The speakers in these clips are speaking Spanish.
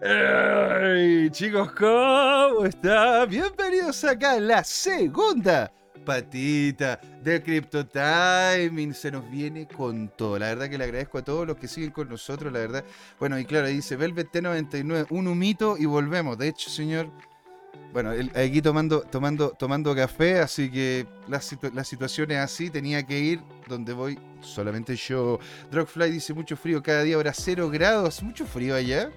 Hey, chicos, ¿cómo están? Bienvenidos acá a la segunda patita de Crypto Timing. Se nos viene con todo. La verdad que le agradezco a todos los que siguen con nosotros, la verdad. Bueno, y claro, dice Velvet T99, un humito y volvemos. De hecho, señor, bueno, aquí tomando, tomando, tomando café, así que la, la situación es así, tenía que ir donde voy solamente yo. Drogfly dice mucho frío, cada día habrá cero grados, mucho frío allá.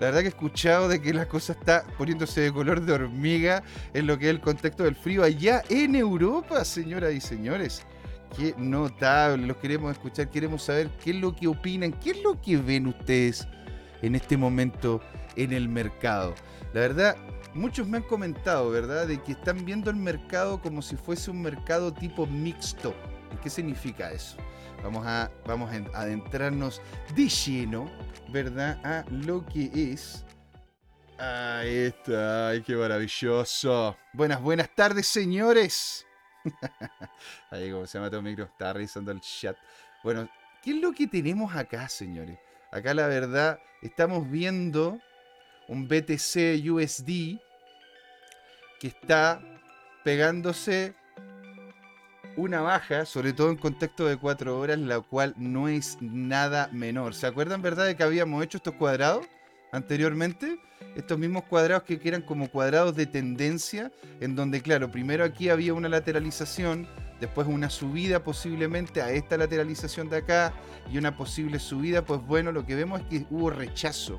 La verdad que he escuchado de que la cosa está poniéndose de color de hormiga en lo que es el contexto del frío allá en Europa, señoras y señores. Qué notable, los queremos escuchar, queremos saber qué es lo que opinan, qué es lo que ven ustedes en este momento en el mercado. La verdad, muchos me han comentado, ¿verdad?, de que están viendo el mercado como si fuese un mercado tipo mixto. ¿Qué significa eso? Vamos a, vamos a adentrarnos de lleno, ¿verdad? A lo que es. Ahí está, ay, qué maravilloso. Buenas, buenas tardes, señores. Ahí, como se llama todo micro, está revisando el chat. Bueno, ¿qué es lo que tenemos acá, señores? Acá la verdad, estamos viendo un BTC USD que está pegándose una baja, sobre todo en contexto de cuatro horas, la cual no es nada menor. ¿Se acuerdan, verdad, de que habíamos hecho estos cuadrados anteriormente? Estos mismos cuadrados que eran como cuadrados de tendencia, en donde, claro, primero aquí había una lateralización, después una subida posiblemente a esta lateralización de acá y una posible subida, pues bueno, lo que vemos es que hubo rechazo.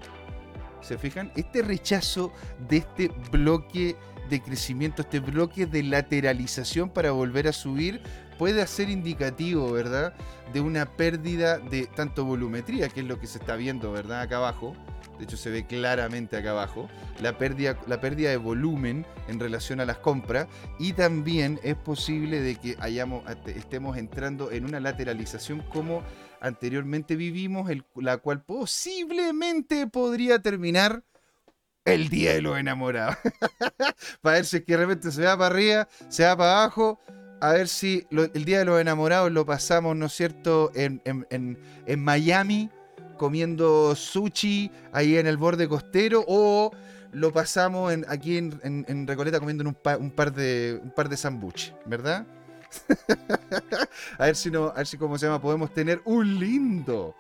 ¿Se fijan? Este rechazo de este bloque de crecimiento, este bloque de lateralización para volver a subir, puede ser indicativo, ¿verdad? De una pérdida de tanto volumetría, que es lo que se está viendo, ¿verdad? Acá abajo. De hecho, se ve claramente acá abajo. La pérdida, la pérdida de volumen en relación a las compras. Y también es posible de que hayamos, estemos entrando en una lateralización como anteriormente vivimos, la cual posiblemente podría terminar el día de los enamorados. para ver si es que de repente se va para arriba, se va para abajo. A ver si el día de los enamorados lo pasamos, ¿no es cierto?, en, Miami, comiendo sushi ahí en el borde costero, o lo pasamos en, aquí en, Recoleta comiendo un, par de un par de ¿verdad? a ver si no, a ver si como se llama, podemos tener un lindo,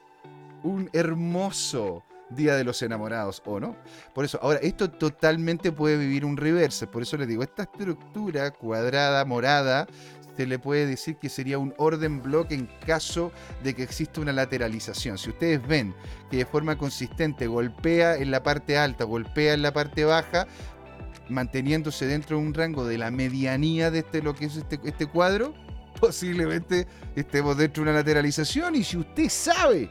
un hermoso Día de los Enamorados, ¿o no? Por eso, ahora, esto totalmente puede vivir un reverse. Por eso les digo, esta estructura cuadrada, morada, se le puede decir que sería un orden bloque en caso de que exista una lateralización. Si ustedes ven que de forma consistente golpea en la parte alta, golpea en la parte baja, manteniéndose dentro de un rango de la medianía de este, lo que es este, este cuadro, posiblemente estemos dentro de una lateralización. Y si usted sabe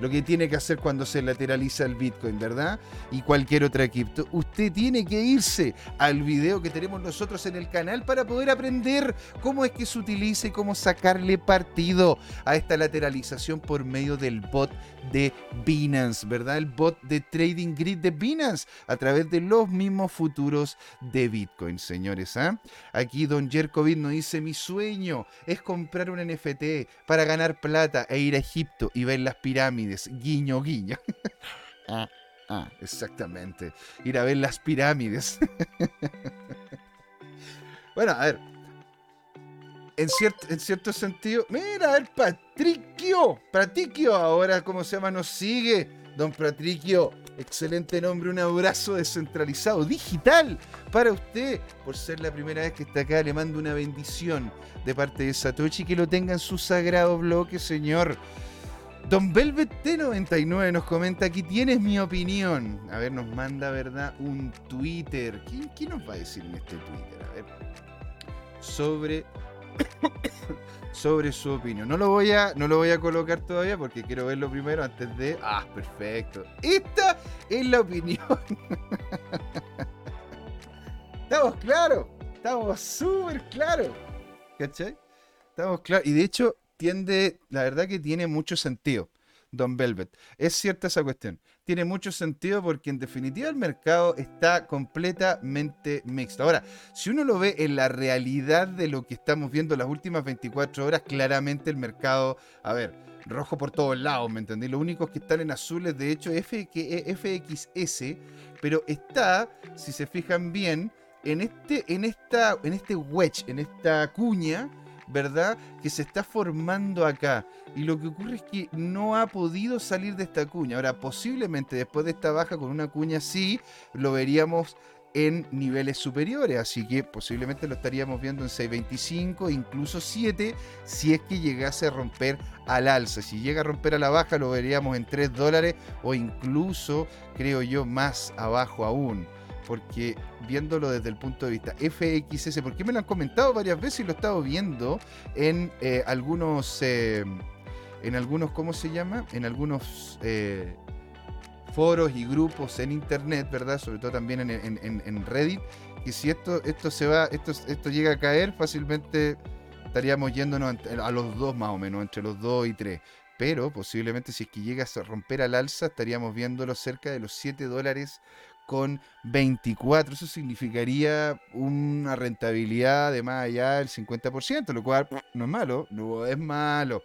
lo que tiene que hacer cuando se lateraliza el Bitcoin, ¿verdad? Y cualquier otra cripto. Usted tiene que irse al video que tenemos nosotros en el canal para poder aprender cómo es que se utiliza y cómo sacarle partido a esta lateralización por medio del bot de Binance, ¿verdad? El bot de Trading Grid de Binance a través de los mismos futuros de Bitcoin, señores. ¿ah? Aquí Don Jerkovic nos dice, mi sueño es comprar un NFT para ganar plata e ir a Egipto y ver las pirámides guiño, guiño. ah, ah, exactamente. Ir a ver las pirámides. bueno, a ver. En cierto, en cierto sentido, mira, el Patricio, Patricio, ahora, ¿cómo se llama? Nos sigue. Don Patricio, excelente nombre, un abrazo descentralizado, digital, para usted, por ser la primera vez que está acá. Le mando una bendición de parte de Satoshi, que lo tenga en su sagrado bloque, señor. Don Velvet T99 nos comenta, aquí tienes mi opinión. A ver, nos manda, ¿verdad? Un Twitter. ¿Qué, nos va a decir en este Twitter? A ver. Sobre, sobre su opinión. No lo, voy a, no lo voy a colocar todavía porque quiero verlo primero antes de... Ah, perfecto. Esta es la opinión. Estamos claros. Estamos súper claros. ¿Cachai? Estamos claros. Y de hecho, tiende, la verdad que tiene mucho sentido, Don Velvet. Es cierta esa cuestión. Tiene mucho sentido porque en definitiva el mercado está completamente mixto. Ahora, si uno lo ve en la realidad de lo que estamos viendo las últimas 24 horas, claramente el mercado, a ver, rojo por todos lados, ¿me entendí? Los únicos que están en azules, de hecho, F, FXS, pero está, si se fijan bien, en este, en esta, en este wedge, en esta cuña, ¿verdad? Que se está formando acá. Y lo que ocurre es que no ha podido salir de esta cuña. Ahora, posiblemente después de esta baja con una cuña así, lo veríamos en niveles superiores, así que posiblemente lo estaríamos viendo en 6.25, incluso 7, si es que llegase a romper al alza. Si llega a romper a la baja, lo veríamos en 3 dólares o incluso, creo yo, más abajo aún porque viéndolo desde el punto de vista FXS, porque me lo han comentado varias veces y lo he estado viendo en eh, algunos, eh, en algunos, ¿cómo se llama? En algunos eh, foros y grupos en internet, ¿verdad? Sobre todo también en, Reddit, que si esto, esto se va, esto, esto llega a caer, fácilmente estaríamos yéndonos a los dos más o menos, entre los dos y tres. Pero posiblemente si es que llega a romper al alza, estaríamos viéndolo cerca de los 7 dólares 24. Eso significaría una rentabilidad de más allá del 50%, lo cual no es malo, no es malo.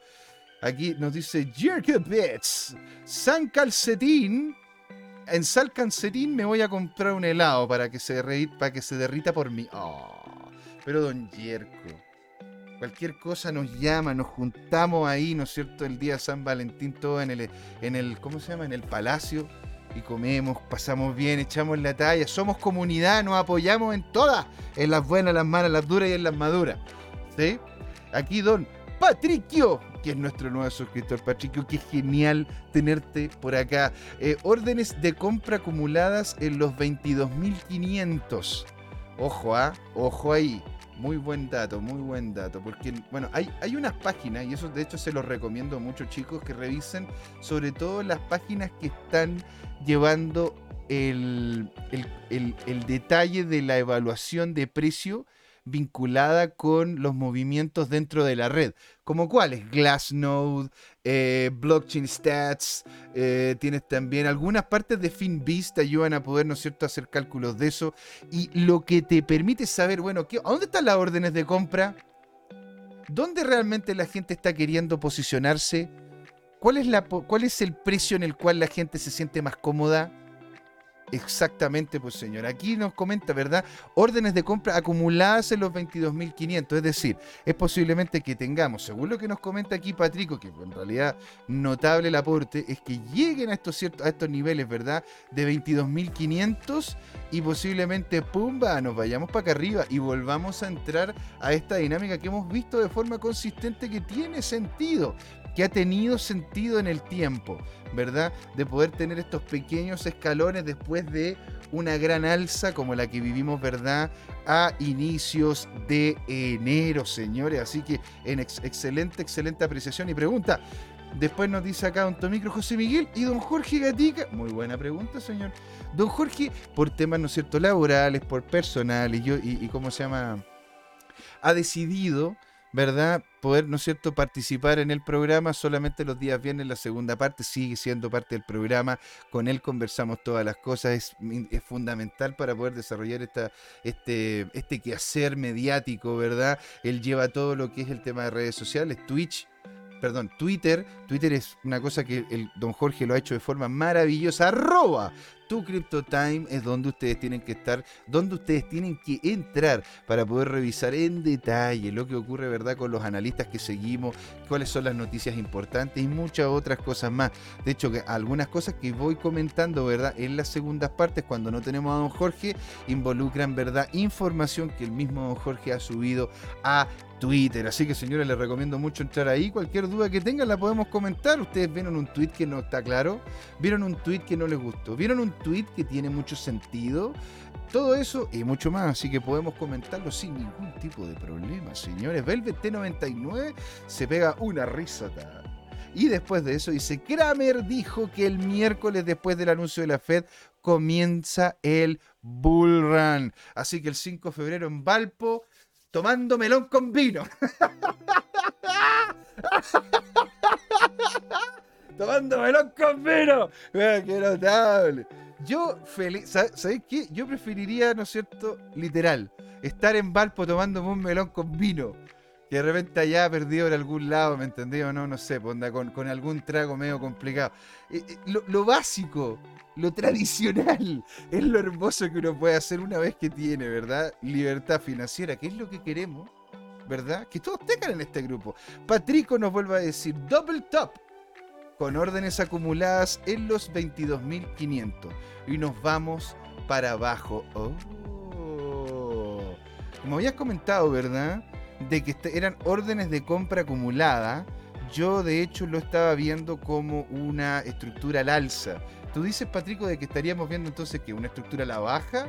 Aquí nos dice Bits, San Calcetín. En San Calcetín me voy a comprar un helado para que se, derrita, para que se derrita por mí. Oh, pero don Jerko, cualquier cosa nos llama, nos juntamos ahí, ¿no es cierto? El día San Valentín, todo en el, en el ¿cómo se llama? En el palacio y comemos, pasamos bien, echamos la talla, somos comunidad, nos apoyamos en todas, en las buenas, las malas, las duras y en las maduras. ¿Sí? Aquí don Patricio, que es nuestro nuevo suscriptor, Patricio, qué genial tenerte por acá. Eh, órdenes de compra acumuladas en los 22.500. Ojo, ¿ah? Ojo ahí. Muy buen dato, muy buen dato. Porque, bueno, hay, hay unas páginas, y eso de hecho se los recomiendo mucho, chicos, que revisen sobre todo las páginas que están llevando el, el detalle de la evaluación de precio vinculada con los movimientos dentro de la red. ¿Como cuáles? Glassnode, eh, Blockchain Stats, eh, tienes también algunas partes de FinBeast te ayudan a poder, ¿no es cierto?, hacer cálculos de eso. Y lo que te permite saber, bueno, ¿qué, ¿a dónde están las órdenes de compra? ¿Dónde realmente la gente está queriendo posicionarse? ¿Cuál es, la, ¿Cuál es el precio en el cual la gente se siente más cómoda? Exactamente, pues señor. Aquí nos comenta, ¿verdad? Órdenes de compra acumuladas en los 22.500. Es decir, es posiblemente que tengamos, según lo que nos comenta aquí Patrico, que en realidad notable el aporte, es que lleguen a estos, ciertos, a estos niveles, ¿verdad? De 22.500 y posiblemente, pumba, nos vayamos para acá arriba y volvamos a entrar a esta dinámica que hemos visto de forma consistente que tiene sentido que ha tenido sentido en el tiempo, ¿verdad? De poder tener estos pequeños escalones después de una gran alza como la que vivimos, ¿verdad? A inicios de enero, señores. Así que en excelente, excelente apreciación y pregunta. Después nos dice acá don Tomicro José Miguel y don Jorge Gatica. Muy buena pregunta, señor. Don Jorge, por temas, ¿no es cierto?, laborales, por personales y, y, y cómo se llama, ha decidido ¿verdad? Poder, ¿no es cierto?, participar en el programa solamente los días viernes, la segunda parte sigue siendo parte del programa, con él conversamos todas las cosas, es, es fundamental para poder desarrollar esta, este, este quehacer mediático, ¿verdad? Él lleva todo lo que es el tema de redes sociales, Twitch, perdón, Twitter. Twitter es una cosa que el don Jorge lo ha hecho de forma maravillosa. Arroba tu CryptoTime es donde ustedes tienen que estar, donde ustedes tienen que entrar para poder revisar en detalle lo que ocurre, ¿verdad?, con los analistas que seguimos, cuáles son las noticias importantes y muchas otras cosas más. De hecho, que algunas cosas que voy comentando, ¿verdad?, en las segundas partes, cuando no tenemos a don Jorge, involucran, ¿verdad?, información que el mismo don Jorge ha subido a Twitter. Así que señores, les recomiendo mucho entrar ahí. Cualquier duda que tengan la podemos comentar. Ustedes vieron un tweet que no está claro, vieron un tweet que no les gustó, vieron un tweet que tiene mucho sentido. Todo eso y mucho más, así que podemos comentarlo sin ningún tipo de problema, señores. Velvet T99 se pega una risota. Y después de eso dice, Kramer dijo que el miércoles después del anuncio de la Fed comienza el Bull Run. Así que el 5 de febrero en Valpo tomando melón con vino. tomando melón con vino. qué notable. Yo, feliz, ¿sabéis qué? Yo preferiría, ¿no es cierto? Literal, estar en Valpo tomando un melón con vino. que de repente allá perdido en algún lado, ¿me entendí o no? No sé, pues, con, con, algún trago medio complicado. Eh, eh, lo, básico, lo tradicional, es lo hermoso que uno puede hacer una vez que tiene, ¿verdad? Libertad financiera, que es lo que queremos, ¿verdad? Que todos tengan en este grupo. Patrico nos vuelve a decir, double top, con órdenes acumuladas en los 22.500. Y nos vamos para abajo. Oh. Como habías comentado, ¿verdad? De que este, eran órdenes de compra acumulada. Yo de hecho lo estaba viendo como una estructura al alza. Tú dices, Patrico, de que estaríamos viendo entonces que una estructura a la baja.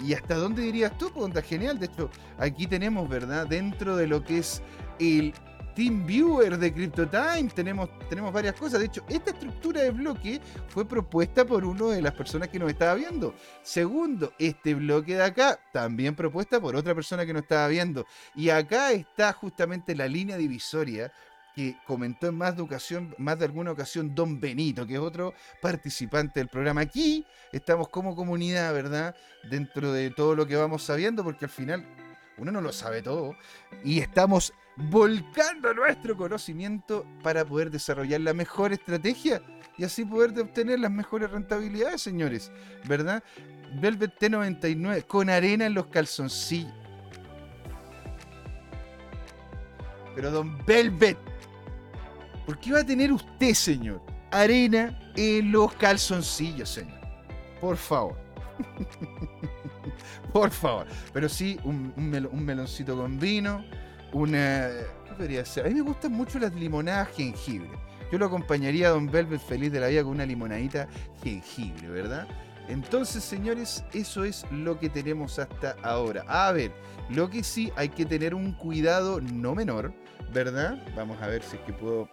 ¿Y hasta dónde dirías tú? Pues genial. De hecho, aquí tenemos, ¿verdad? Dentro de lo que es el Team Viewer de CryptoTime, tenemos, tenemos varias cosas. De hecho, esta estructura de bloque fue propuesta por una de las personas que nos estaba viendo. Segundo, este bloque de acá, también propuesta por otra persona que nos estaba viendo. Y acá está justamente la línea divisoria que comentó en más ocasión, más de alguna ocasión, Don Benito, que es otro participante del programa. Aquí estamos como comunidad, ¿verdad? Dentro de todo lo que vamos sabiendo, porque al final uno no lo sabe todo. Y estamos volcando nuestro conocimiento para poder desarrollar la mejor estrategia y así poder obtener las mejores rentabilidades, señores. ¿Verdad? Velvet T99 con arena en los calzoncillos. Pero don Velvet, ¿por qué va a tener usted, señor, arena en los calzoncillos, señor? Por favor. Por favor. Pero sí, un, meloncito con vino una. ¿Qué podría ser? A mí me gustan mucho las limonadas jengibre. Yo lo acompañaría a Don Velvet feliz de la vida con una limonadita jengibre, ¿verdad? Entonces, señores, eso es lo que tenemos hasta ahora. A ver, lo que sí hay que tener un cuidado no menor, ¿verdad? Vamos a ver si es que puedo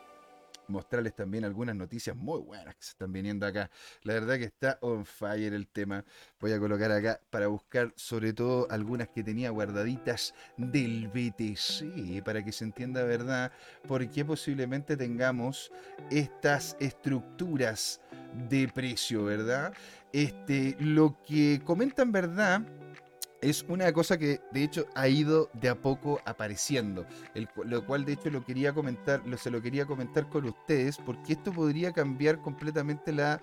mostrarles también algunas noticias muy buenas que se están viniendo acá. La verdad que está on fire el tema. Voy a colocar acá para buscar sobre todo algunas que tenía guardaditas del BTC, para que se entienda, ¿verdad? Por qué posiblemente tengamos estas estructuras de precio, ¿verdad? Este, lo que comentan, ¿verdad? Es una cosa que de hecho ha ido de a poco apareciendo, lo cual de hecho lo quería comentar, lo, se lo quería comentar con ustedes, porque esto podría cambiar completamente la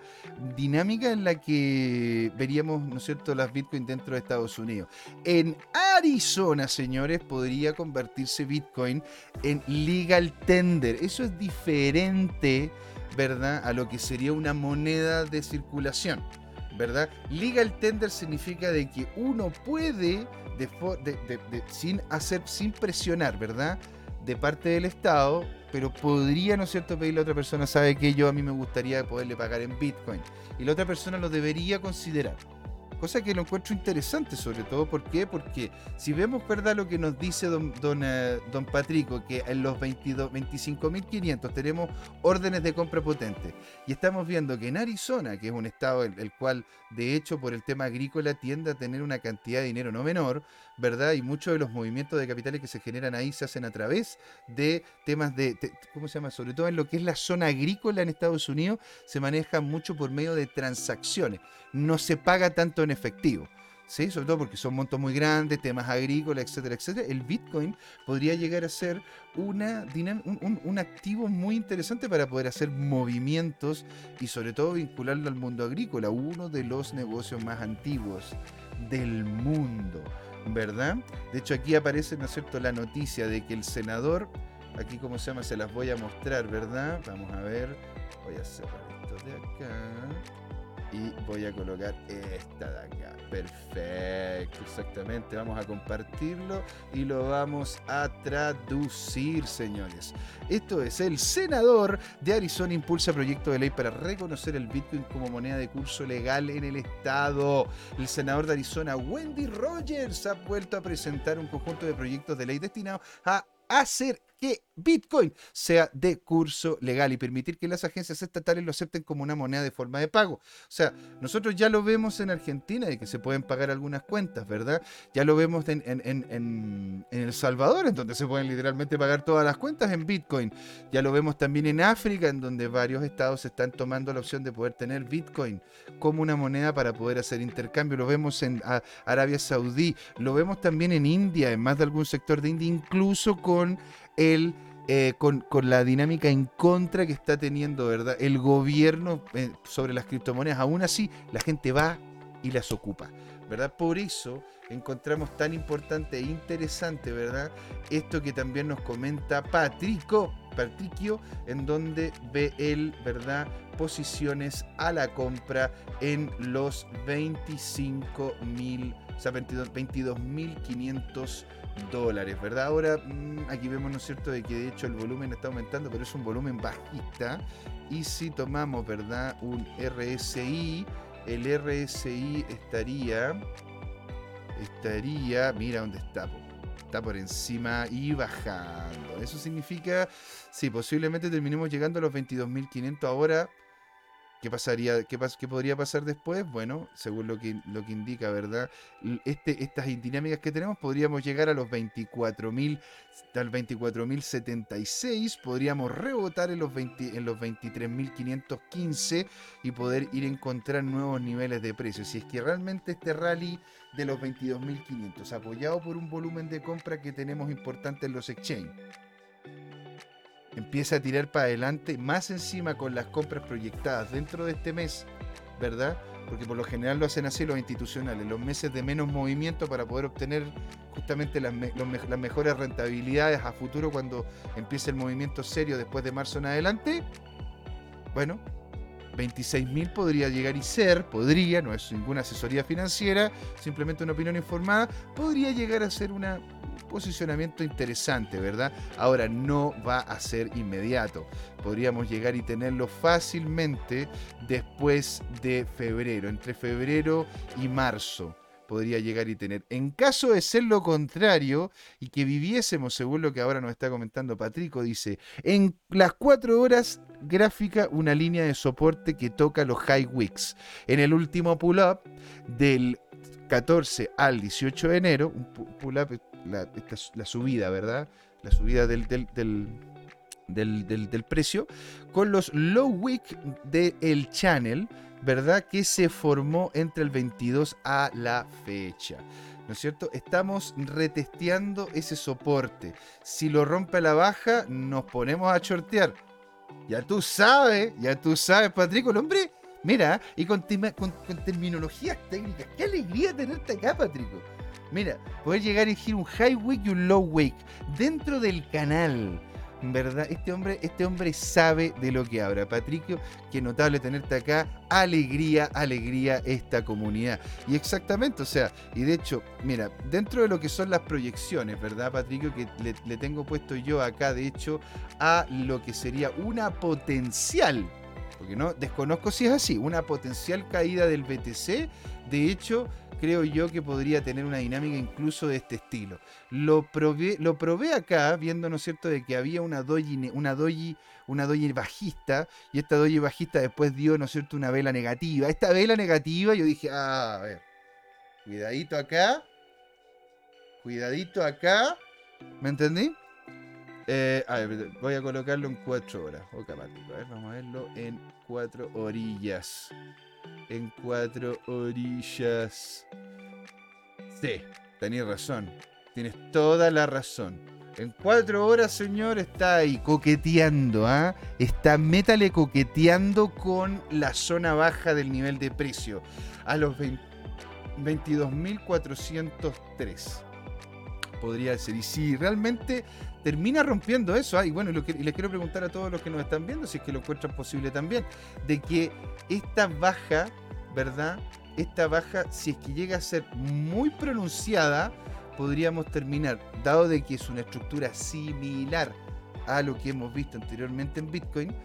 dinámica en la que veríamos, ¿no es cierto?, las Bitcoin dentro de Estados Unidos. En Arizona, señores, podría convertirse Bitcoin en legal tender. Eso es diferente, ¿verdad?, a lo que sería una moneda de circulación. ¿Verdad? Legal tender significa de que uno puede, sin hacer, sin presionar, ¿verdad? De parte del Estado, pero podría, ¿no es cierto?, pedirle a otra persona, sabe que yo a mí me gustaría poderle pagar en Bitcoin. Y la otra persona lo debería considerar. Cosa que lo encuentro interesante, sobre todo, ¿por qué? Porque si vemos, ¿verdad?, lo que nos dice don, don, eh, don Patrico, que en los 25.500 tenemos órdenes de compra potentes, y estamos viendo que en Arizona, que es un estado el, el, cual, de hecho, por el tema agrícola tiende a tener una cantidad de dinero no menor, ¿verdad? Y muchos de los movimientos de capitales que se generan ahí se hacen a través de temas de, ¿cómo se llama? Sobre todo en lo que es la zona agrícola en Estados Unidos, se maneja mucho por medio de transacciones. No se paga tanto en efectivo. ¿Sí? Sobre todo porque son montos muy grandes, temas agrícolas, etcétera, etcétera. El Bitcoin podría llegar a ser una, un, un, activo muy interesante para poder hacer movimientos y sobre todo vincularlo al mundo agrícola, uno de los negocios más antiguos del mundo. ¿Verdad? De hecho, aquí aparece, ¿no es cierto?, la noticia de que el senador, aquí como se llama, se las voy a mostrar, ¿verdad? Vamos a ver, voy a cerrar esto de acá y voy a colocar esta de acá. Perfecto, exactamente. Vamos a compartirlo y lo vamos a traducir, señores. Esto es, el senador de Arizona impulsa proyecto de ley para reconocer el Bitcoin como moneda de curso legal en el estado. El senador de Arizona, Wendy Rogers, ha vuelto a presentar un conjunto de proyectos de ley destinados a hacer que Bitcoin sea de curso legal y permitir que las agencias estatales lo acepten como una moneda de forma de pago. O sea, nosotros ya lo vemos en Argentina de que se pueden pagar algunas cuentas, ¿verdad? Ya lo vemos en, en, El Salvador, en donde se pueden literalmente pagar todas las cuentas en Bitcoin. Ya lo vemos también en África, en donde varios estados están tomando la opción de poder tener Bitcoin como una moneda para poder hacer intercambio. Lo vemos en Arabia Saudí, lo vemos también en India, en más de algún sector de India, incluso con el eh, con, la dinámica en contra que está teniendo ¿verdad? el gobierno eh, sobre las criptomonedas. Aún así, la gente va y las ocupa. ¿verdad? Por eso encontramos tan importante e interesante, ¿verdad? Esto que también nos comenta Patrico, Patricio, en donde ve él, ¿verdad? Posiciones a la compra en los 25 mil, o sea, 22.500 dólares, ¿verdad? Ahora mm, aquí vemos, ¿no es cierto?, de que de hecho el volumen está aumentando, pero es un volumen bajista. Y si tomamos, ¿verdad?, un RSI, el RSI estaría, estaría, mira dónde está, está por encima y bajando. Eso significa, sí, posiblemente terminemos llegando a los 22.500 ahora ¿Qué pasaría? Qué, qué, podría pasar después? Bueno, según lo que, lo que indica, ¿verdad? Este, estas dinámicas que tenemos, podríamos llegar a los 24.000, al 24.076, podríamos rebotar en los, 20, en los 23.515 y poder ir a encontrar nuevos niveles de precios. Si es que realmente este rally de los 22.500, apoyado por un volumen de compra que tenemos importante en los exchanges, empieza a tirar para adelante, más encima con las compras proyectadas dentro de este mes, ¿verdad? Porque por lo general lo hacen así los institucionales, los meses de menos movimiento para poder obtener justamente las, las mejores rentabilidades a futuro cuando empiece el movimiento serio después de marzo en adelante. Bueno, 26.000 podría llegar y ser, podría, no es ninguna asesoría financiera, simplemente una opinión informada, podría llegar a ser una posicionamiento interesante, ¿verdad? Ahora no va a ser inmediato. Podríamos llegar y tenerlo fácilmente después de febrero, entre febrero y marzo podría llegar y tener. En caso de ser lo contrario y que viviésemos, según lo que ahora nos está comentando Patrico, dice, en las cuatro horas gráfica una línea de soporte que toca los high wicks. En el último pull-up del 14 al 18 de enero, un pull-up la, subida, ¿verdad? La subida del, del, del, precio, con los low wick del channel, ¿verdad? Que se formó entre el 22 a la fecha. ¿No es cierto? Estamos retesteando ese soporte. Si lo rompe la baja, nos ponemos a shortear. Ya tú sabes, ya tú sabes, Patrico, el hombre, mira, y con, con, con terminologías técnicas. Qué alegría tenerte acá, Patrico. Mira, poder llegar a elegir un high wake y un low wake dentro del canal. ¿Verdad? Este hombre, este hombre sabe de lo que habla. Patricio, qué notable tenerte acá. Alegría, alegría esta comunidad. Y exactamente, o sea, y de hecho, mira, dentro de lo que son las proyecciones, ¿verdad, Patricio? Que le, le tengo puesto yo acá, de hecho, a lo que sería una potencial porque no desconozco si es así, una potencial caída del BTC, de hecho, creo yo que podría tener una dinámica incluso de este estilo. Lo probé, lo probé acá, viendo, ¿no es cierto?, de que había una doji, una doji, una doji bajista, y esta doji bajista después dio, ¿no es cierto?, una vela negativa. Esta vela negativa, yo dije, ah, a ver, cuidadito acá, cuidadito acá, ¿me entendí? Eh, a ver, voy a colocarlo en cuatro horas. Ok, A ver, vamos a verlo en cuatro orillas en cuatro orillas. Sí, tenías razón. Tienes toda la razón. En cuatro horas, señor, está ahí coqueteando, ¿ah? Está métale coqueteando con la zona baja del nivel de precio. A los 22.403. Podría ser. Y si realmente termina rompiendo eso, ¿ah? y bueno, y les quiero preguntar a todos los que nos están viendo, si es que lo encuentran posible también, de que esta baja ¿verdad? Esta baja, si es que llega a ser muy pronunciada, podríamos terminar, dado de que es una estructura similar a lo que hemos visto anteriormente en Bitcoin,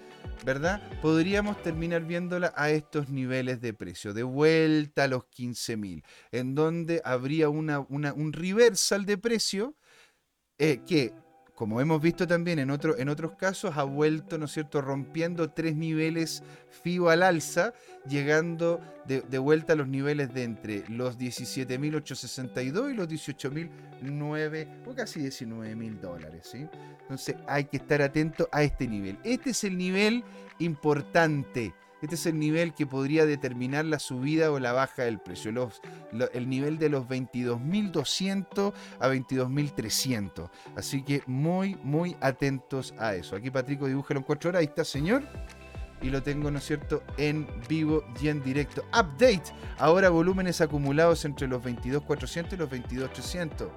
¿verdad? Podríamos terminar viéndola a estos niveles de precio, de vuelta a los 15.000, en donde habría una, un reversal de precio eh, que como hemos visto también en, otro, en otros casos, ha vuelto, ¿no es cierto?, rompiendo tres niveles FIBO al alza, llegando de, vuelta a los niveles de entre los 17.862 y los 18.009 o casi 19.000 dólares, ¿sí? Entonces hay que estar atento a este nivel. Este es el nivel importante este es el nivel que podría determinar la subida o la baja del precio. el nivel de los 22.200 a 22.300. Así que muy, muy atentos a eso. Aquí Patrico dibújalo en 4 horas. Ahí está, señor. Y lo tengo, ¿no es cierto?, en vivo y en directo. Update. Ahora volúmenes acumulados entre los 22.400 y los 22.800.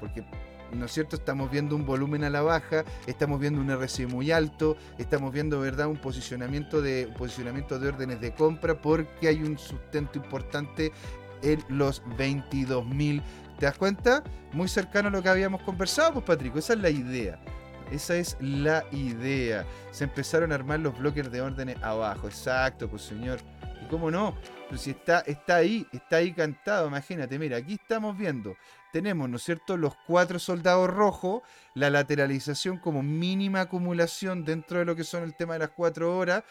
Porque ¿no es cierto? Estamos viendo un volumen a la baja, estamos viendo un RSI muy alto, estamos viendo, ¿verdad?, un posicionamiento de, posicionamiento de órdenes de compra porque hay un sustento importante en los 22.000. ¿Te das cuenta? Muy cercano a lo que habíamos conversado, pues Patrico, esa es la idea. Esa es la idea. Se empezaron a armar los bloques de órdenes abajo. Exacto, pues señor. ¿Y cómo no? Pues si está, está ahí, está ahí cantado, imagínate, mira, aquí estamos viendo tenemos, ¿no es cierto?, los cuatro soldados rojos, la lateralización como mínima acumulación dentro de lo que son el tema de las cuatro horas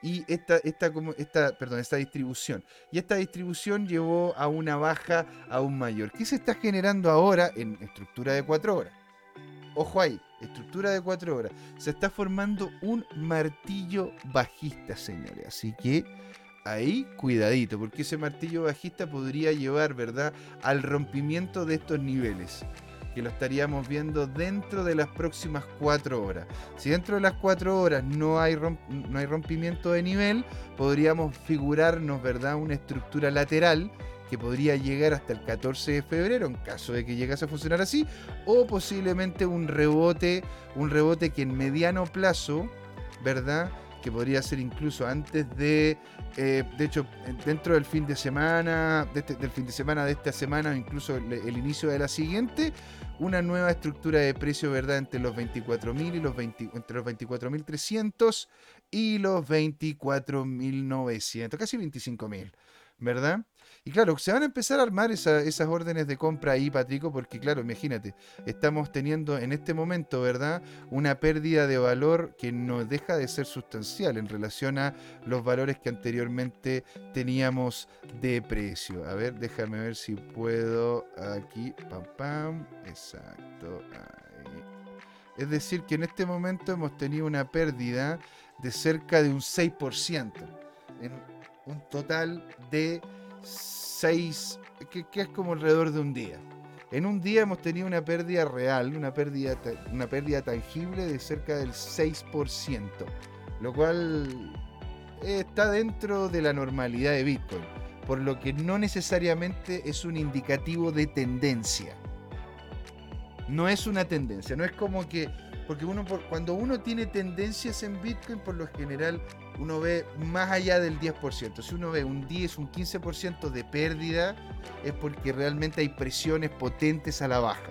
y esta, esta, esta, perdón, esta distribución. Y esta distribución llevó a una baja aún mayor. ¿Qué se está generando ahora en estructura de cuatro horas? Ojo ahí, estructura de cuatro horas. Se está formando un martillo bajista, señores. Así que ahí cuidadito, porque ese martillo bajista podría llevar, ¿verdad?, al rompimiento de estos niveles, que lo estaríamos viendo dentro de las próximas cuatro horas. Si dentro de las cuatro horas no hay, no hay rompimiento de nivel, podríamos figurarnos, ¿verdad?, una estructura lateral que podría llegar hasta el 14 de febrero en caso de que llegase a funcionar así, o posiblemente un rebote, un rebote que en mediano plazo, ¿verdad? Que podría ser incluso antes de, eh, de hecho, dentro del fin de semana, este, del fin de semana de esta semana o incluso el, inicio de la siguiente, una nueva estructura de precio, ¿verdad? Entre los 24.000 y los 20, entre los 24.300 y los 24.900, casi 25.000, ¿verdad? Y claro, se van a empezar a armar esas órdenes de compra ahí, Patrico, porque claro, imagínate, estamos teniendo en este momento, ¿verdad? Una pérdida de valor que no deja de ser sustancial en relación a los valores que anteriormente teníamos de precio. A ver, déjame ver si puedo aquí, pam, pam, exacto, ahí. Es decir, que en este momento hemos tenido una pérdida de cerca de un 6%, en un total de 6, que, es como alrededor de un día. En un día hemos tenido una pérdida real, una pérdida, una pérdida tangible de cerca del 6%, lo cual está dentro de la normalidad de Bitcoin, por lo que no necesariamente es un indicativo de tendencia. No es una tendencia, no es como que, porque uno, cuando uno tiene tendencias en Bitcoin, por lo general uno ve más allá del 10%. Si uno ve un 10, un 15% de pérdida, es porque realmente hay presiones potentes a la baja.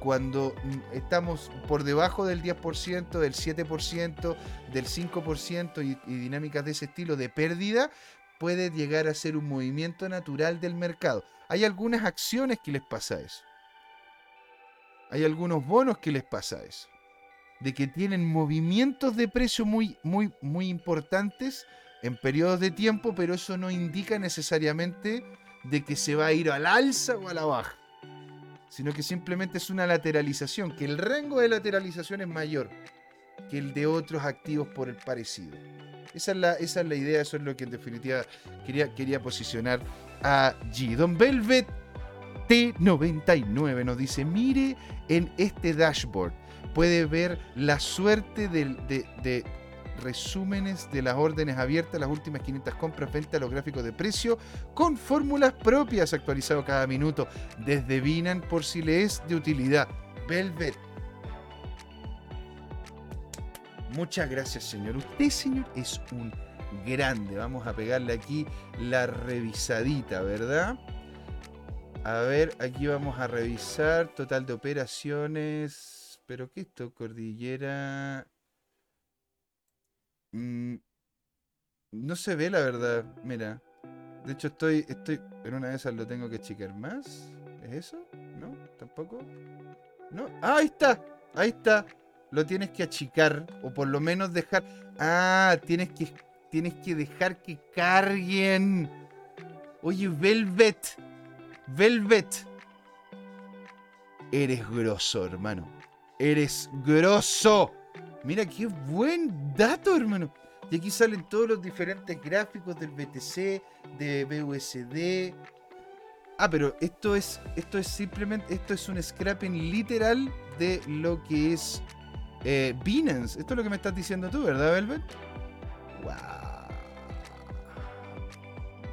Cuando mm, estamos por debajo del 10%, del 7%, del 5% y, y dinámicas de ese estilo de pérdida, puede llegar a ser un movimiento natural del mercado. Hay algunas acciones que les pasa eso. Hay algunos bonos que les pasa eso de que tienen movimientos de precio muy, muy, muy importantes en periodos de tiempo, pero eso no indica necesariamente de que se va a ir al alza o a la baja, sino que simplemente es una lateralización, que el rango de lateralización es mayor que el de otros activos por el parecido. Esa es la, esa es la idea, eso es lo que en definitiva quería, quería posicionar allí. Don Velvet T99 nos dice, mire en este dashboard puede ver la suerte de, resúmenes de las órdenes abiertas, las últimas 500 compras, venta, los gráficos de precio, con fórmulas propias actualizado cada minuto, desde Binan por si le es de utilidad. Velvet. Muchas gracias, señor. Usted, señor, es un grande. Vamos a pegarle aquí la revisadita, ¿verdad? A ver, aquí vamos a revisar total de operaciones. Pero ¿qué esto? Cordillera... Mm, no se ve la verdad, mira. De hecho estoy, estoy, en una de esas lo tengo que checar más. ¿Es eso? ¿No? ¿Tampoco? ¿No? ¡Ah, ahí está! Ahí está. lo tienes que achicar o por lo menos dejar. Ah, tienes que, tienes que dejar que carguen. Oye, Velvet. Velvet. Eres grosso, hermano. Eres grosso. Mira qué buen dato, hermano. Y aquí salen todos los diferentes gráficos del BTC, de BUSD. Ah, pero esto es, esto es simplemente, esto es un scrapping literal de lo que es eh, Binance. Esto es lo que me estás diciendo tú, ¿verdad, Velvet? Wow.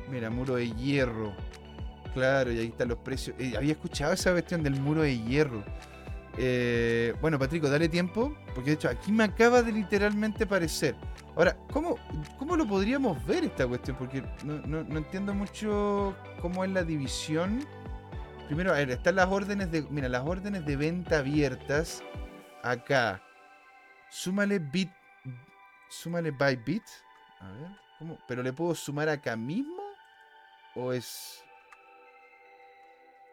Mira, muro de hierro. Claro, y ahí están los precios. Eh, había escuchado esa cuestión del muro de hierro. Eh, bueno, Patrico, dale tiempo, porque de hecho aquí me acaba de literalmente aparecer. Ahora, ¿cómo, ¿cómo lo podríamos ver esta cuestión? Porque no, entiendo mucho cómo es la división. Primero, a ver, están las órdenes de. Mira, las órdenes de venta abiertas. Acá. Súmale bit. Súmale by bit. A ver. ¿Pero le puedo sumar acá mismo? ¿O es.?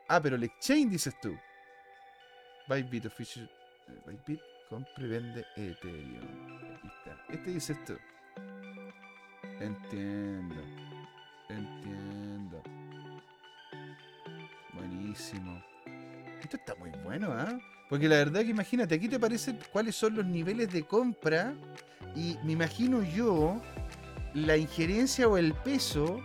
Ah, pero el exchange dices tú. Bybit Official. Eh, Bybit compra y vende Ethereum. Aquí está. Este dice esto. Entiendo. Entiendo. Buenísimo. Esto está muy bueno, ¿ah? Porque la verdad que imagínate, aquí te aparecen cuáles son los niveles de compra y me imagino yo la injerencia o el peso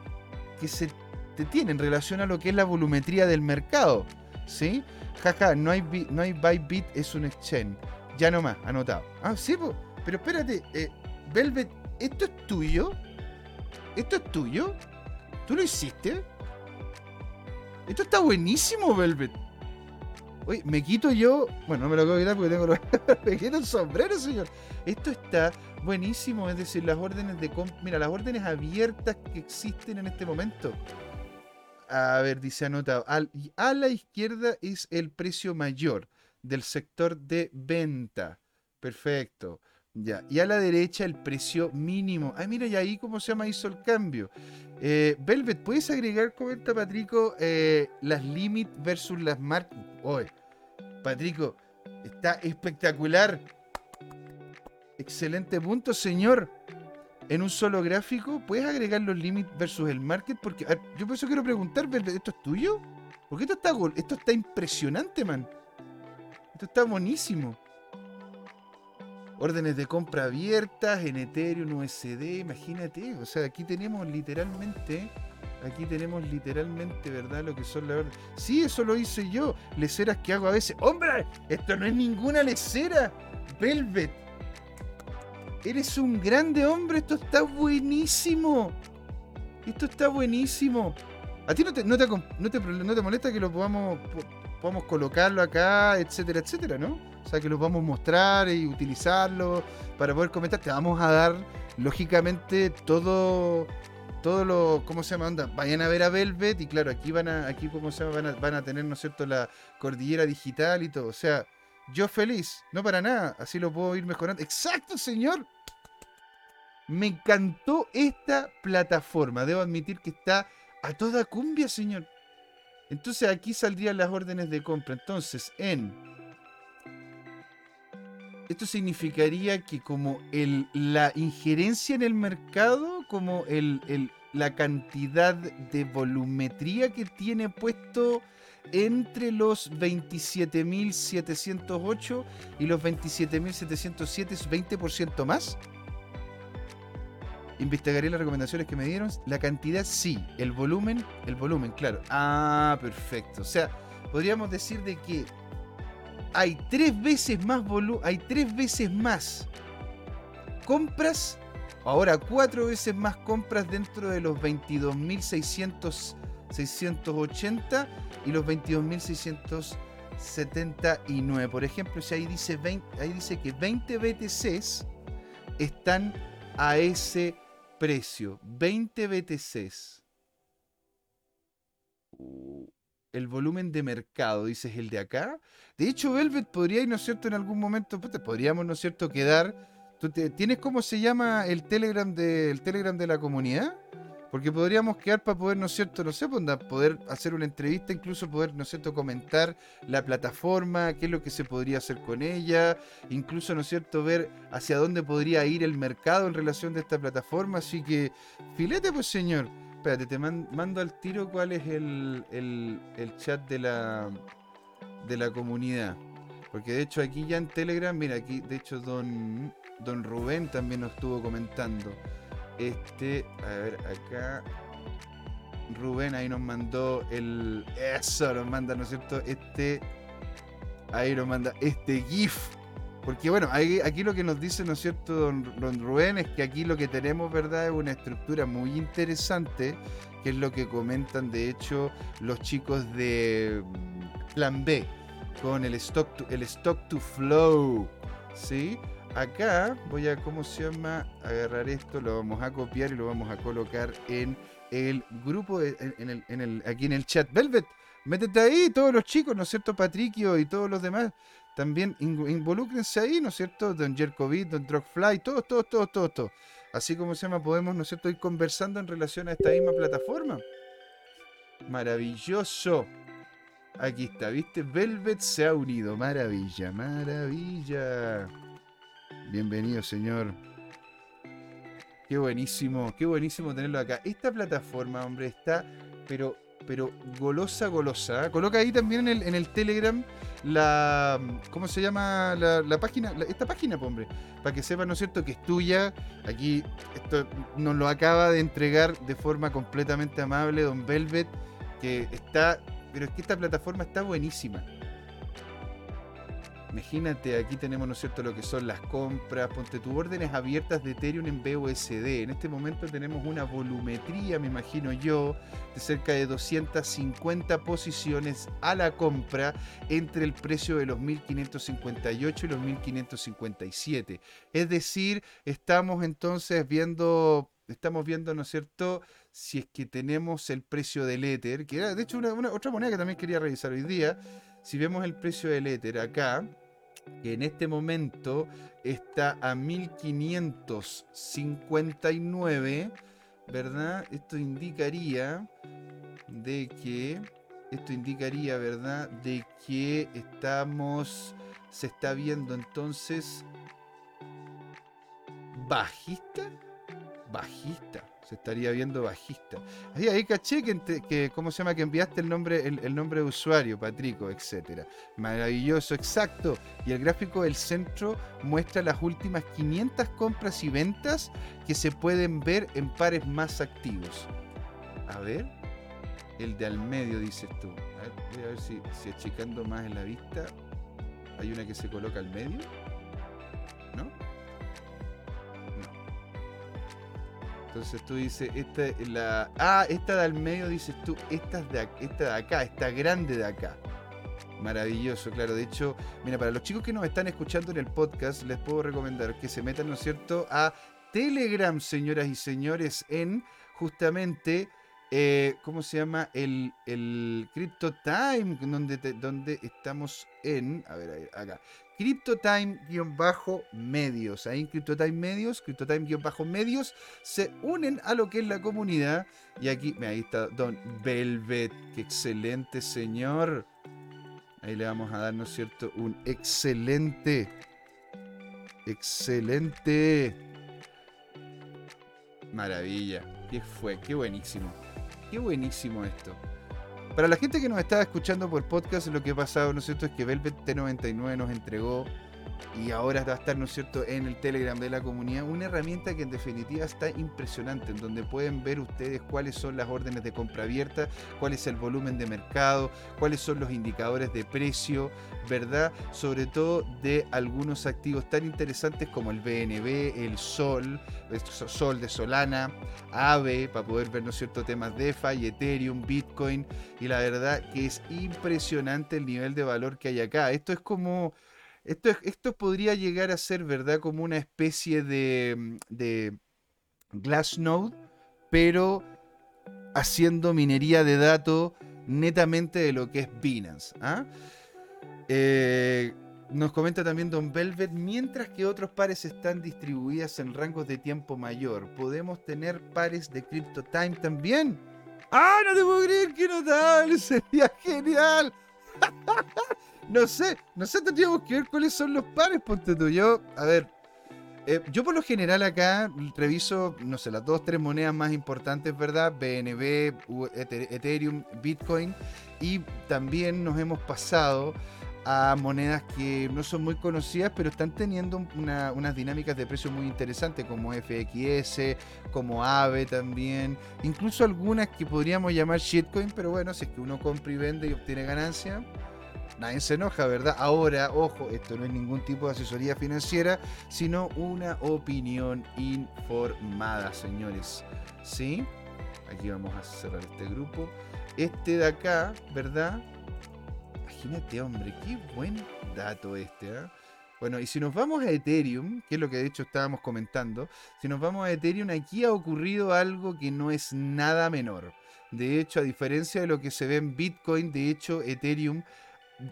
que se te tiene en relación a lo que es la volumetría del mercado. ¿Sí? Jaja, no hay, no hay Bybit, es un exchange. Ya nomás, anotado. Ah, sí, pero espérate, eh, Velvet, ¿esto es tuyo? ¿Esto es tuyo? ¿Tú lo hiciste? Esto está buenísimo, Velvet. Oye, me quito yo. Bueno, no me lo puedo quitar porque tengo los... me quito el sombrero, señor. Esto está buenísimo. Es decir, las órdenes de Mira, las órdenes abiertas que existen en este momento. A ver, dice anotado. a la izquierda es el precio mayor del sector de venta. Perfecto. Ya. Y a la derecha el precio mínimo. Ah, mira, y ahí cómo se llama hizo el cambio. Eh, Velvet, ¿puedes agregar, comenta Patrico, eh, las limit versus las marcas? Oye, Patrico, está espectacular. Excelente punto, señor en un solo gráfico, ¿puedes agregar los límites versus el market? Porque yo por eso quiero preguntar, ¿esto es tuyo? Porque esto está, esto está impresionante, man. Esto está buenísimo. Órdenes de compra abiertas en Ethereum, USD, imagínate. O sea, aquí tenemos literalmente, aquí tenemos literalmente, ¿verdad? Lo que son las órdenes. Sí, eso lo hice yo. Leceras que hago a veces. ¡Hombre! Esto no es ninguna lecera. Velvet Eres un grande hombre, esto está buenísimo. Esto está buenísimo. ¿A ti no te, no te, molesta que lo podamos, podamos colocarlo acá, etcétera, etcétera, no? O sea, que lo podamos mostrar y utilizarlo para poder comentar. Te vamos a dar, lógicamente, todo, todo lo, ¿cómo se llama? Anda, vayan a ver a Velvet y claro, aquí van a, aquí, ¿cómo se? Van a, van a tener, ¿no cierto?, la cordillera digital y todo. O sea, yo feliz, no para nada, así lo puedo ir mejorando. Exacto, señor. Me encantó esta plataforma, debo admitir que está a toda cumbia, señor. Entonces aquí saldrían las órdenes de compra. Entonces, en... Esto significaría que como la injerencia en el mercado, como la cantidad de volumetría que tiene puesto entre los 27.708 y los 27.707 es 20% más. Investigaré las recomendaciones que me dieron. La cantidad sí, el volumen, el volumen, claro. Ah, perfecto. O sea, podríamos decir de que hay tres veces más volumen, hay tres veces más compras, ahora cuatro veces más compras dentro de los 22.600 680 y los 22.679. Por ejemplo, si ahí dice, 20, ahí dice que 20 BTCs están a ese precio. 20 BTCs. El volumen de mercado, dices el de acá. De hecho, Velvet podría, ¿no es cierto?, en algún momento, podríamos, ¿no es cierto?, quedar. ¿Tú ¿Tienes cómo se llama el Telegram, de, el Telegram de la comunidad? Porque podríamos quedar para poder, ¿no es cierto? No sé, pues, poder hacer una entrevista, incluso poder, ¿no es cierto?, comentar la plataforma, qué es lo que se podría hacer con ella, incluso, ¿no es cierto?, ver hacia dónde podría ir el mercado en relación de esta plataforma. Así que, filete, pues, señor. Espérate, te mando al tiro cuál es el, el chat de la, de la comunidad. Porque de hecho aquí ya en Telegram, mira, aquí de hecho don, don Rubén también nos estuvo comentando. Este, a ver, acá. Rubén ahí nos mandó el. Eso, nos manda, ¿no es cierto? Este. Ahí nos manda este GIF. Porque bueno, aquí lo que nos dice, ¿no es cierto, don, don, Rubén? Es que aquí lo que tenemos, ¿verdad? Es una estructura muy interesante, que es lo que comentan, de hecho, los chicos de mm, Plan B, con el stock to, el stock to flow. ¿Sí? Acá voy a, ¿cómo se llama? Agarrar esto, lo vamos a copiar y lo vamos a colocar en el grupo, en, el, aquí en el chat. Velvet, métete ahí, todos los chicos, ¿no es cierto? Patricio y todos los demás. También involúcrense ahí, ¿no es cierto? Don Jerkovic, Don Drogfly, todos, todos, todos, todos, todos. Así como se llama, podemos, ¿no es cierto?, ir conversando en relación a esta misma plataforma. Maravilloso. Aquí está, ¿viste? Velvet se ha unido. Maravilla, maravilla. Bienvenido, señor. Qué buenísimo, qué buenísimo tenerlo acá. Esta plataforma, hombre, está, pero, pero golosa, golosa. Coloca ahí también en el, en el Telegram la. ¿Cómo se llama la, página? esta página, hombre. Para que sepan, ¿no es cierto?, que es tuya. Aquí esto nos lo acaba de entregar de forma completamente amable Don Velvet, que está pero es que esta plataforma está buenísima. Imagínate, aquí tenemos, ¿no es cierto?, lo que son las compras. Ponte tus órdenes abiertas de Ethereum en BUSD. En este momento tenemos una volumetría, me imagino yo, de cerca de 250 posiciones a la compra entre el precio de los 1558 y los 1557. Es decir, estamos entonces viendo, estamos viendo, ¿no es cierto?, si es que tenemos el precio del Ether, que era de hecho una, otra moneda que también quería revisar hoy día, si vemos el precio del Ether acá, que en este momento está a 1559, ¿verdad? Esto indicaría de que, esto indicaría, ¿verdad? De que estamos, se está viendo entonces bajista, bajista se estaría viendo bajista. Ahí, ahí caché que, ¿cómo se llama? Que enviaste el nombre, el, nombre de usuario, Patrico, etcétera. Maravilloso, exacto. Y el gráfico del centro muestra las últimas 500 compras y ventas que se pueden ver en pares más activos. A ver, el de al medio, dices tú. A ver, voy a ver si, si achicando más en la vista hay una que se coloca al medio. Entonces tú dices, esta la. Ah, esta de al medio dices tú, esta, de, esta de acá, esta grande de acá. Maravilloso, claro. De hecho, mira, para los chicos que nos están escuchando en el podcast, les puedo recomendar que se metan, ¿no es cierto?, a Telegram, señoras y señores, en justamente eh, ¿cómo se llama? El, el Crypto Time, donde, donde estamos en, a ver, acá, Crypto Time-medios. Ahí en Crypto Time Medios, Crypto Time-medios, se unen a lo que es la comunidad. Y aquí, ahí está Don Velvet, qué excelente señor. Ahí le vamos a dar, ¿no es cierto? Un excelente, excelente. Maravilla. ¿Qué fue? Qué buenísimo. Qué buenísimo esto. Para la gente que nos está escuchando por podcast, lo que ha pasado, ¿no es cierto?, es que Velvet T99 nos entregó y ahora va a estar, ¿no es cierto?, en el Telegram de la comunidad, una herramienta que en definitiva está impresionante, en donde pueden ver ustedes cuáles son las órdenes de compra abierta, cuál es el volumen de mercado, cuáles son los indicadores de precio, ¿verdad? Sobre todo de algunos activos tan interesantes como el BNB, el Sol, Sol de Solana, AVE, para poder ver, ¿no cierto?, temas DeFi, Ethereum, Bitcoin, y la verdad que es impresionante el nivel de valor que hay acá. Esto es como esto, esto podría llegar a ser, ¿verdad? Como una especie de, mm, de Glassnode, pero haciendo minería de datos netamente de lo que es Binance. ¿ah? Eh, nos comenta también Don Velvet, mientras que otros pares están distribuidas en rangos de tiempo mayor, ¿podemos tener pares de Crypto Time también? ¡Ah, no te puedo creer que notable! ¡Sería genial! no sé, no sé, tendríamos que ver cuáles son los pares, ponte tú. Yo, a ver, eh, yo por lo general acá reviso, no sé, las dos, tres monedas más importantes, ¿verdad? BNB, Ethereum, Bitcoin. Y también nos hemos pasado a monedas que no son muy conocidas, pero están teniendo unas dinámicas de precio muy interesantes, como FXS, como AVE también, incluso algunas que podríamos llamar shitcoin, pero bueno, si es que uno compra y vende y obtiene ganancia, nadie se enoja, ¿verdad? Ahora, ojo, esto no es ningún tipo de asesoría financiera, sino una opinión informada, señores. ¿Sí? Aquí vamos a cerrar este grupo. Este de acá, ¿verdad? Imagínate, hombre, qué buen dato este, ¿eh? Bueno, y si nos vamos a Ethereum, que es lo que de hecho estábamos comentando, si nos vamos a Ethereum, aquí ha ocurrido algo que no es nada menor. De hecho, a diferencia de lo que se ve en Bitcoin, de hecho, Ethereum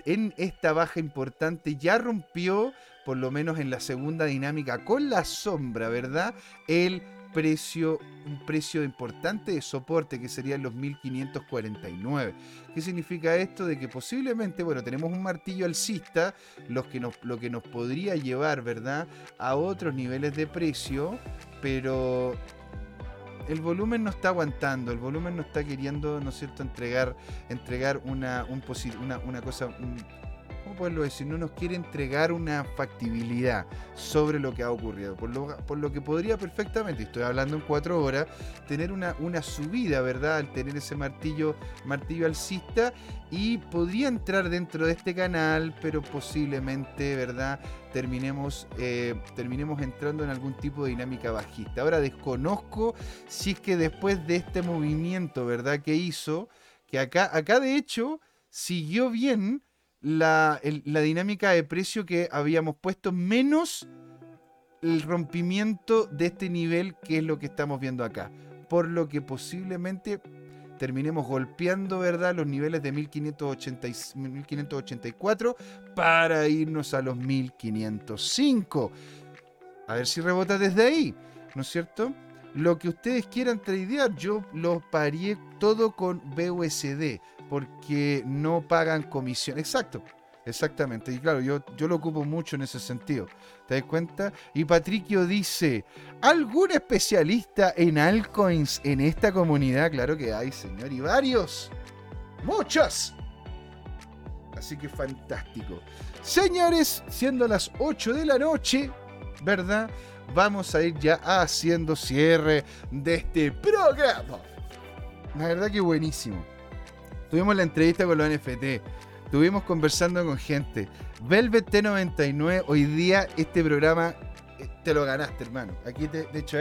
en esta baja importante ya rompió, por lo menos en la segunda dinámica, con la sombra, ¿verdad? El precio, un precio importante de soporte que serían los 1549. ¿Qué significa esto? De que posiblemente, bueno, tenemos un martillo alcista, que nos, lo que nos podría llevar, ¿verdad? A otros niveles de precio, pero el volumen no está aguantando, el volumen no está queriendo, ¿no es cierto?, entregar, entregar una, un una, una cosa, ¿cómo poderlo decir? No nos quiere entregar una factibilidad sobre lo que ha ocurrido. Por lo, por lo que podría perfectamente, estoy hablando en cuatro horas, tener una, una subida, ¿verdad? Al tener ese martillo, martillo alcista y podría entrar dentro de este canal, pero posiblemente, ¿verdad? Terminemos, eh, terminemos entrando en algún tipo de dinámica bajista. Ahora desconozco si es que después de este movimiento, ¿verdad? Que hizo, que acá, acá de hecho siguió bien la, dinámica de precio que habíamos puesto, menos el rompimiento de este nivel que es lo que estamos viendo acá. Por lo que posiblemente terminemos golpeando, ¿verdad? Los niveles de 1584 para irnos a los 1505. A ver si rebota desde ahí, ¿no es cierto? Lo que ustedes quieran tradear, yo lo parié todo con BUSD porque no pagan comisión. Exacto, exactamente. Y claro, yo, yo lo ocupo mucho en ese sentido. ¿Te das cuenta? Y Patricio dice, ¿algún especialista en altcoins en esta comunidad? Claro que hay, señor, y varios. Muchos. Así que fantástico. Señores, siendo las 8 de la noche, ¿verdad? Vamos a ir ya haciendo cierre de este programa. La verdad que buenísimo. Tuvimos la entrevista con los NFT. Estuvimos conversando con gente. Velvet T99, hoy día este programa eh, te lo ganaste, hermano. Aquí, te, de hecho,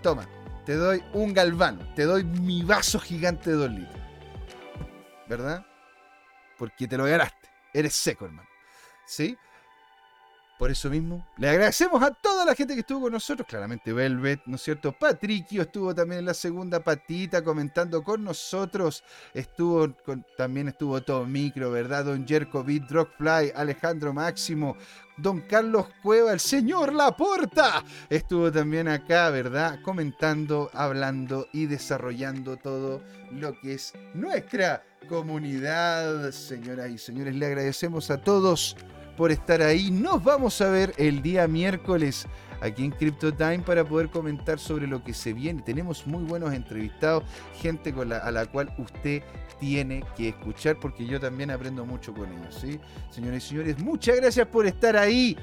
toma, te doy un galvano, te doy mi vaso gigante de dos litros. ¿Verdad? Porque te lo ganaste. Eres seco, hermano. ¿Sí? Por eso mismo, le agradecemos a toda la gente que estuvo con nosotros. Claramente Velvet, ¿no es cierto? Patricio estuvo también en la segunda patita comentando con nosotros. Estuvo también estuvo todo micro, ¿verdad? Don Jerko Beat, Rockfly, Alejandro Máximo, Don Carlos Cueva, el señor Laporta. Estuvo también acá, ¿verdad? Comentando, hablando y desarrollando todo lo que es nuestra comunidad. Señoras y señores, le agradecemos a todos por estar ahí. Nos vamos a ver el día miércoles aquí en Crypto Time para poder comentar sobre lo que se viene. Tenemos muy buenos entrevistados, gente a la cual usted tiene que escuchar porque yo también aprendo mucho con ellos. ¿sí? Señores y señores, muchas gracias por estar ahí.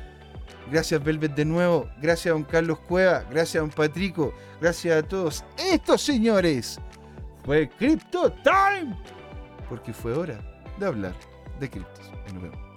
Gracias Velvet de nuevo, gracias a don Carlos Cueva, gracias a don Patrico, gracias a todos estos señores. Fue Crypto Time, porque fue hora de hablar de criptos. Nos vemos.